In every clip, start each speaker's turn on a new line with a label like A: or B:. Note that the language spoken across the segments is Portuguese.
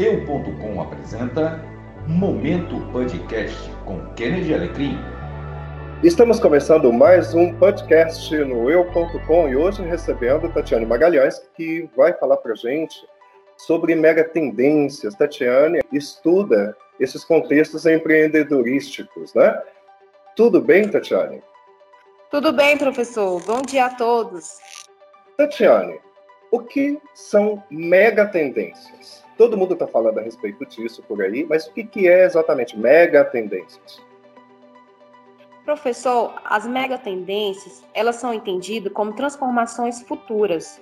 A: Eu.com apresenta Momento Podcast com Kennedy Alecrim.
B: Estamos começando mais um podcast no Eu.com e hoje recebendo Tatiane Magalhães, que vai falar para gente sobre mega tendências. Tatiane estuda esses contextos empreendedorísticos, né? Tudo bem, Tatiane?
C: Tudo bem, professor. Bom dia a todos.
B: Tatiane, o que são mega tendências? Todo mundo está falando a respeito disso por aí, mas o que, que é exatamente mega tendências?
C: Professor, as mega tendências, elas são entendidas como transformações futuras,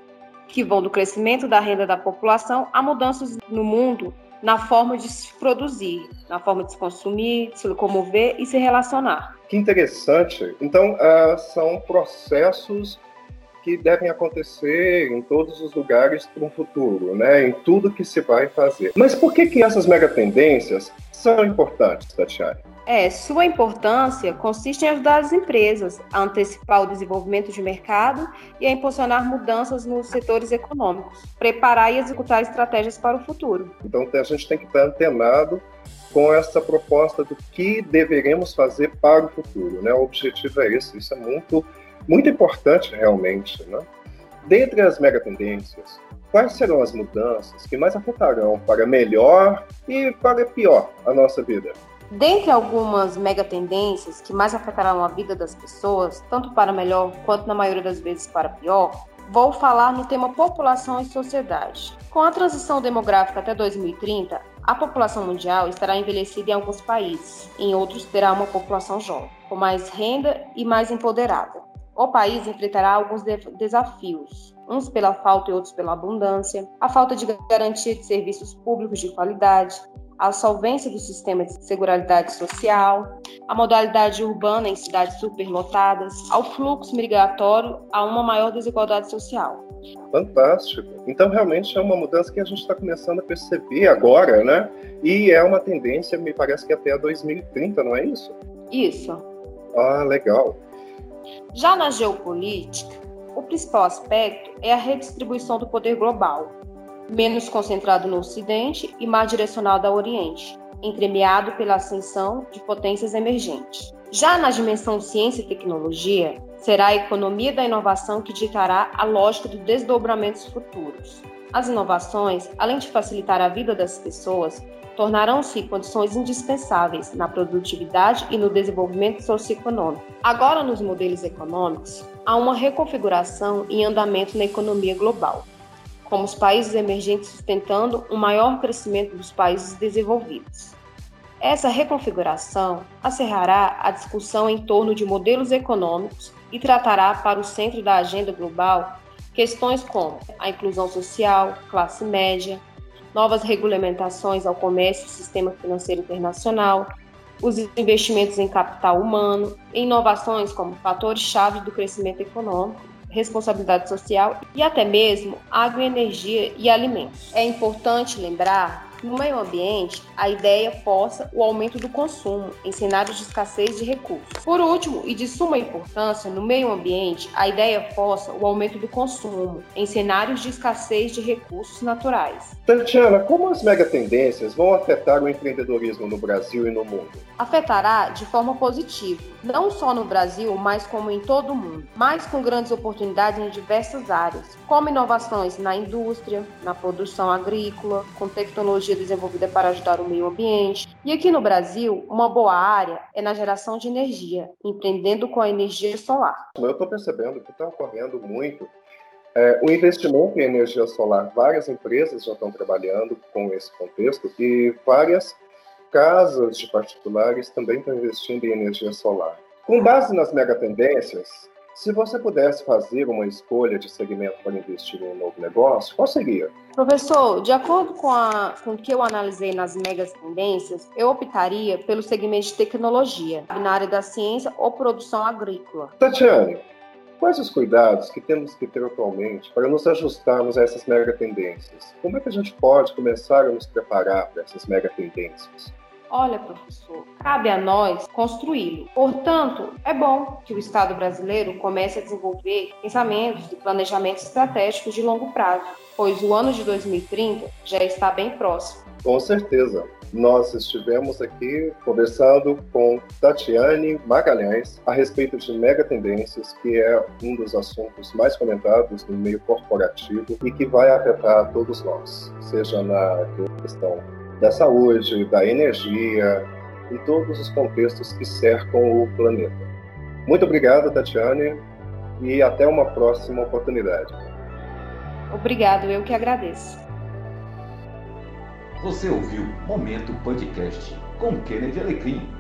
C: que vão do crescimento da renda da população a mudanças no mundo na forma de se produzir, na forma de se consumir, de se locomover e se relacionar.
B: Que interessante. Então, uh, são processos que devem acontecer em todos os lugares para o futuro, né? em tudo que se vai fazer. Mas por que, que essas megatendências são importantes, Tatiane?
C: É, sua importância consiste em ajudar as empresas a antecipar o desenvolvimento de mercado e a impulsionar mudanças nos setores econômicos, preparar e executar estratégias para o futuro.
B: Então a gente tem que estar antenado com essa proposta do que deveremos fazer para o futuro, né? O objetivo é esse, isso é muito muito importante realmente. Né? Dentre as megatendências, quais serão as mudanças que mais afetarão para melhor e para pior a nossa vida?
C: Dentre algumas megatendências que mais afetarão a vida das pessoas, tanto para melhor quanto na maioria das vezes para pior, vou falar no tema população e sociedade. Com a transição demográfica até 2030, a população mundial estará envelhecida em alguns países, em outros terá uma população jovem, com mais renda e mais empoderada. O país enfrentará alguns de desafios, uns pela falta e outros pela abundância, a falta de garantia de serviços públicos de qualidade, a solvência do sistema de seguridade social, a modalidade urbana em cidades superlotadas, ao fluxo migratório, a uma maior desigualdade social.
B: Fantástico. Então, realmente é uma mudança que a gente está começando a perceber agora, né? E é uma tendência, me parece que até 2030, não é isso?
C: Isso.
B: Ah, legal.
C: Já na geopolítica, o principal aspecto é a redistribuição do poder global, menos concentrado no Ocidente e mais direcionado ao Oriente, entremeado pela ascensão de potências emergentes. Já na dimensão ciência e tecnologia, será a economia da inovação que ditará a lógica dos desdobramentos futuros. As inovações, além de facilitar a vida das pessoas, tornarão-se condições indispensáveis na produtividade e no desenvolvimento socioeconômico. Agora, nos modelos econômicos, há uma reconfiguração em andamento na economia global, como os países emergentes sustentando um maior crescimento dos países desenvolvidos. Essa reconfiguração acerrará a discussão em torno de modelos econômicos e tratará para o centro da agenda global questões como a inclusão social, classe média, novas regulamentações ao comércio e sistema financeiro internacional, os investimentos em capital humano, inovações como fatores-chave do crescimento econômico, responsabilidade social e até mesmo agroenergia e alimentos. É importante lembrar no meio ambiente, a ideia força o aumento do consumo em cenários de escassez de recursos. Por último, e de suma importância, no meio ambiente, a ideia força o aumento do consumo em cenários de escassez de recursos naturais.
B: Tatiana, como as megatendências vão afetar o empreendedorismo no Brasil e no mundo?
C: Afetará de forma positiva, não só no Brasil, mas como em todo o mundo, mas com grandes oportunidades em diversas áreas, como inovações na indústria, na produção agrícola, com tecnologia tecnologia desenvolvida para ajudar o meio ambiente. E aqui no Brasil, uma boa área é na geração de energia, empreendendo com a energia solar.
B: Eu estou percebendo que está ocorrendo muito é, o investimento em energia solar. Várias empresas já estão trabalhando com esse contexto e várias casas de particulares também estão investindo em energia solar. Com base nas megatendências, se você pudesse fazer uma escolha de segmento para investir em um novo negócio, qual seria?
C: Professor, de acordo com, a, com o que eu analisei nas megas tendências, eu optaria pelo segmento de tecnologia, na área da ciência ou produção agrícola.
B: Tatiane, quais os cuidados que temos que ter atualmente para nos ajustarmos a essas mega tendências? Como é que a gente pode começar a nos preparar para essas mega tendências?
C: Olha, professor, cabe a nós construí-lo. Portanto, é bom que o Estado brasileiro comece a desenvolver pensamentos e planejamentos estratégicos de longo prazo, pois o ano de 2030 já está bem próximo
B: Com certeza. Nós estivemos aqui conversando com Tatiane Magalhães a respeito de megatendências, que é um dos assuntos mais comentados no meio corporativo e que vai afetar todos nós, seja na questão da saúde, da energia, em todos os contextos que cercam o planeta. Muito obrigado, Tatiane, e até uma próxima oportunidade.
C: Obrigado, eu que agradeço.
A: Você ouviu Momento Podcast com Kennedy Alecrim.